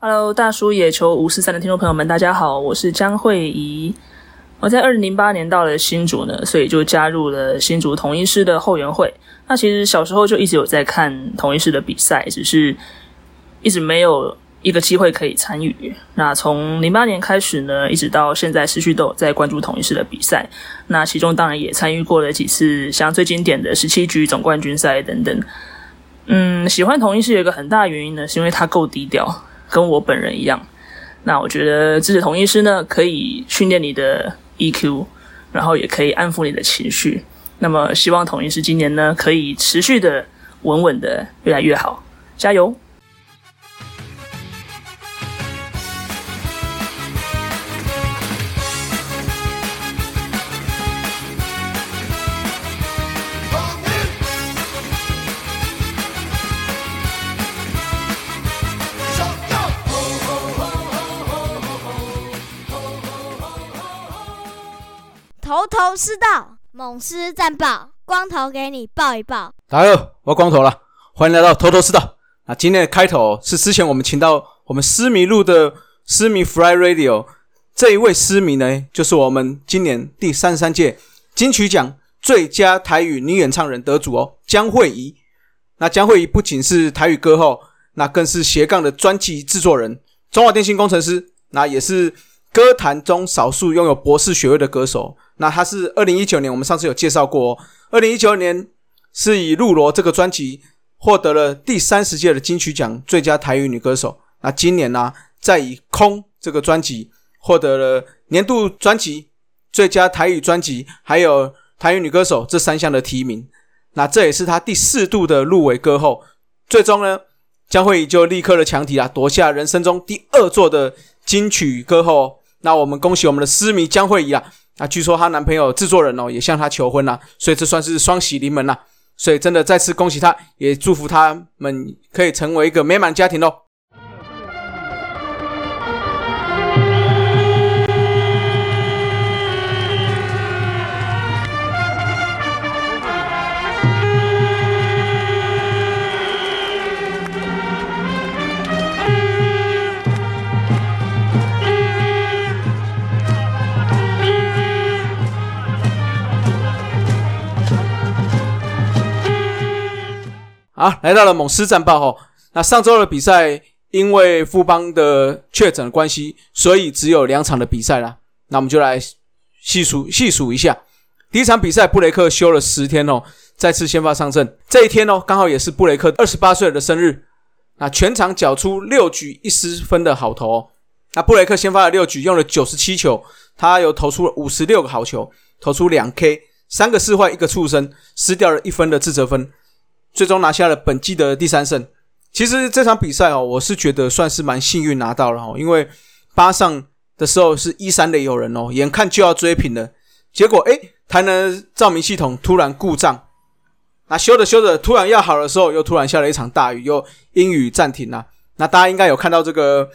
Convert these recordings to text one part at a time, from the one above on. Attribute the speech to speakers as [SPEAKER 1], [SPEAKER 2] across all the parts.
[SPEAKER 1] Hello，大叔野球五四三的听众朋友们，大家好，我是江慧仪。我在二零零八年到了新竹呢，所以就加入了新竹统一师的后援会。那其实小时候就一直有在看同一师的比赛，只是一直没有一个机会可以参与。那从零八年开始呢，一直到现在，持续都有在关注同一师的比赛。那其中当然也参与过了几次，像最经典的十七局总冠军赛等等。嗯，喜欢同一师有一个很大原因呢，是因为他够低调。跟我本人一样，那我觉得支持同一师呢，可以训练你的 EQ，然后也可以安抚你的情绪。那么希望同一师今年呢，可以持续的稳稳的越来越好，加油！
[SPEAKER 2] 头头是道，猛狮战报，光头给你报一报。
[SPEAKER 3] 大家好，我光头了，欢迎来到头头是道。那今天的开头是之前我们请到我们思迷路的思迷 Fly Radio 这一位思迷呢，就是我们今年第三十三届金曲奖最佳台语女演唱人得主哦，江慧仪。那江慧仪不仅是台语歌后，那更是斜杠的专辑制作人，中华电信工程师，那也是歌坛中少数拥有博士学位的歌手。那他是二零一九年，我们上次有介绍过，二零一九年是以《露罗》这个专辑获得了第三十届的金曲奖最佳台语女歌手。那今年呢，再以《空》这个专辑获得了年度专辑、最佳台语专辑，还有台语女歌手这三项的提名。那这也是他第四度的入围歌后。最终呢，江慧仪就立刻的强题啊，夺下人生中第二座的金曲歌后。那我们恭喜我们的诗迷江慧仪啊！那据说她男朋友制作人哦也向她求婚了，所以这算是双喜临门了。所以真的再次恭喜她，也祝福他们可以成为一个美满家庭喽。来到了猛狮战报哦。那上周的比赛，因为富邦的确诊的关系，所以只有两场的比赛啦。那我们就来细数细数一下。第一场比赛，布雷克休了十天哦，再次先发上阵。这一天哦，刚好也是布雷克二十八岁的生日。那全场缴出六局一失分的好投。那布雷克先发了六局，用了九十七球，他有投出了五十六个好球，投出两 K，三个四坏，一个触身，失掉了一分的自责分。最终拿下了本季的第三胜。其实这场比赛哦，我是觉得算是蛮幸运拿到了哦，因为八上的时候是一三的有人哦，眼看就要追平了，结果诶，台南照明系统突然故障，那修着修着，突然要好的时候，又突然下了一场大雨，又阴雨暂停了。那大家应该有看到这个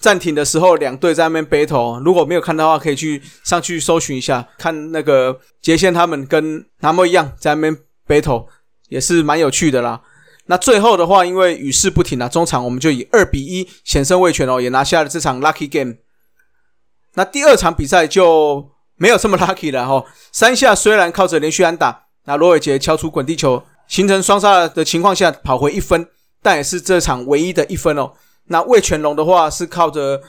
[SPEAKER 3] 暂停的时候，两队在那边 battle。如果没有看到的话，可以去上去搜寻一下，看那个杰线他们跟南摩一样在那边 battle。也是蛮有趣的啦。那最后的话，因为雨势不停啊，中场我们就以二比一险胜魏全哦，也拿下了这场 lucky game。那第二场比赛就没有这么 lucky 了哈。三下虽然靠着连续安打，那罗伟杰敲出滚地球，形成双杀的情况下跑回一分，但也是这场唯一的一分哦。那魏全龙的话是靠着，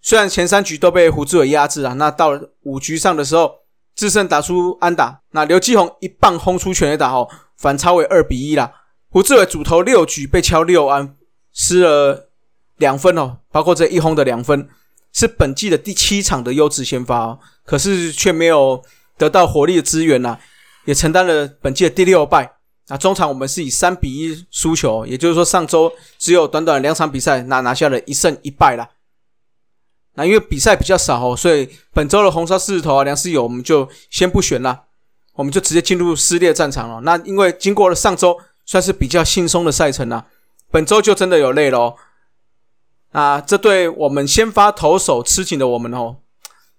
[SPEAKER 3] 虽然前三局都被胡志伟压制啊，那到了五局上的时候，智胜打出安打，那刘继宏一棒轰出全垒打哦。反超为二比一啦。胡志伟主投六局被敲六安，失了两分哦，包括这一轰的两分，是本季的第七场的优质先发哦，可是却没有得到火力的支援呐，也承担了本季的第六败。那中场我们是以三比一输球，也就是说上周只有短短两场比赛，那拿下了一胜一败啦。那因为比赛比较少哦，所以本周的红烧狮子头啊，梁思友我们就先不选了。我们就直接进入撕裂战场了。那因为经过了上周算是比较轻松的赛程啊，本周就真的有累喽。啊，这对我们先发投手吃紧的我们哦，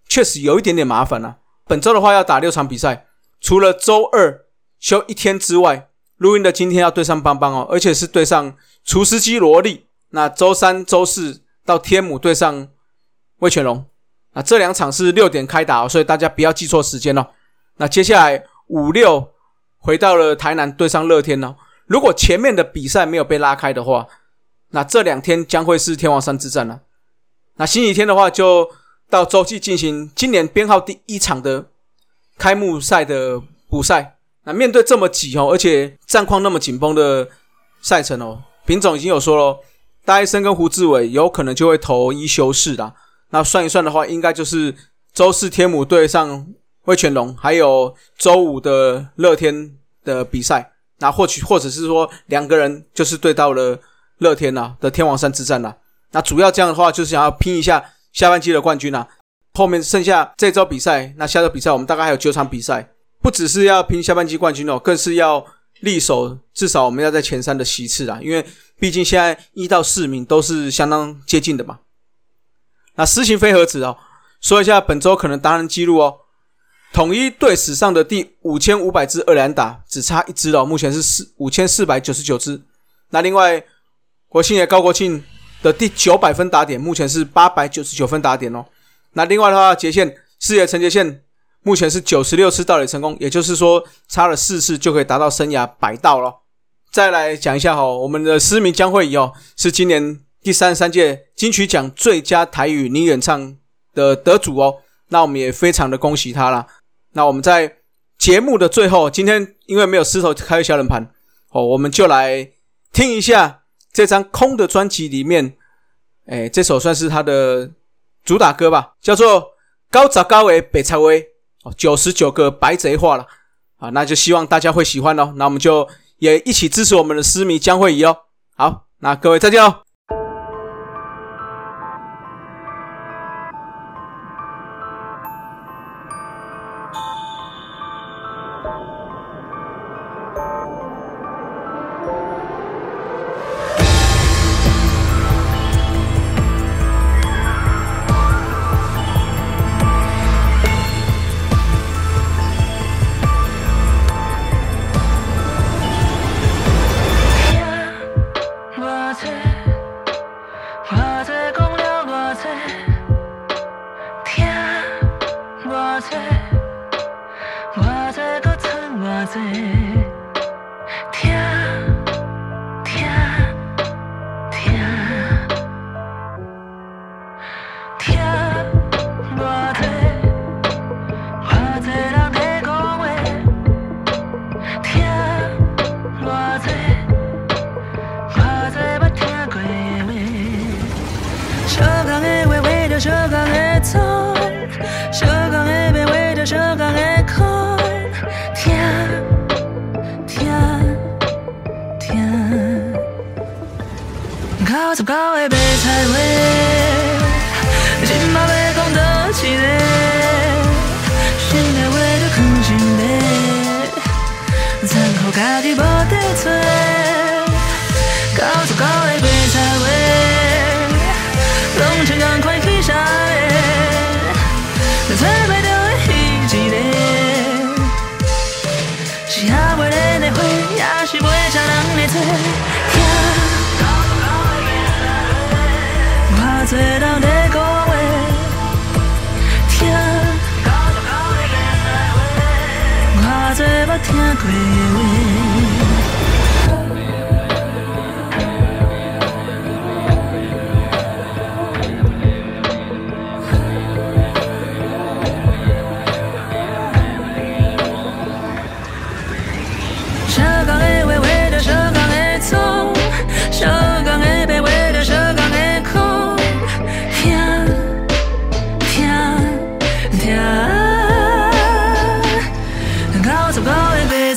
[SPEAKER 3] 确实有一点点麻烦了。本周的话要打六场比赛，除了周二休一天之外，录音的今天要对上邦邦哦，而且是对上厨师机萝莉。那周三、周四到天母对上魏全龙。啊，这两场是六点开打哦，所以大家不要记错时间哦。那接下来五六回到了台南对上乐天哦。如果前面的比赛没有被拉开的话，那这两天将会是天王山之战了。那星期天的话，就到洲际进行今年编号第一场的开幕赛的补赛。那面对这么挤哦，而且战况那么紧绷的赛程哦，品总已经有说了，戴医生跟胡志伟有可能就会投一休四啦。那算一算的话，应该就是周四天母对上威权龙，还有周五的乐天的比赛。那或许或者是说两个人就是对到了乐天呐的天王山之战呐。那主要这样的话，就是想要拼一下下半季的冠军呐。后面剩下这周比赛，那下周比赛我们大概还有九场比赛，不只是要拼下半季冠军哦，更是要力守至少我们要在前三的席次啊。因为毕竟现在一到四名都是相当接近的嘛。那实行飞盒子哦，说一下本周可能达人记录哦。统一队史上的第五千五百支二连打，只差一支哦，目前是四五千四百九十九支。那另外，国庆也高国庆的第九百分打点，目前是八百九十九分打点哦。那另外的话，杰线四野陈杰线目前是九十六次盗垒成功，也就是说差了四次就可以达到生涯百盗了。再来讲一下哈，我们的诗名将会以哦，是今年。第三十三届金曲奖最佳台语女演唱的得主哦，那我们也非常的恭喜她啦。那我们在节目的最后，今天因为没有狮头开小冷盘哦，我们就来听一下这张空的专辑里面，哎，这首算是他的主打歌吧，叫做《高早高维北菜威》哦，九十九个白贼话了啊，那就希望大家会喜欢哦。那我们就也一起支持我们的诗迷江慧仪哦。好，那各位再见哦。
[SPEAKER 1] fazer. so go 太 agreeing.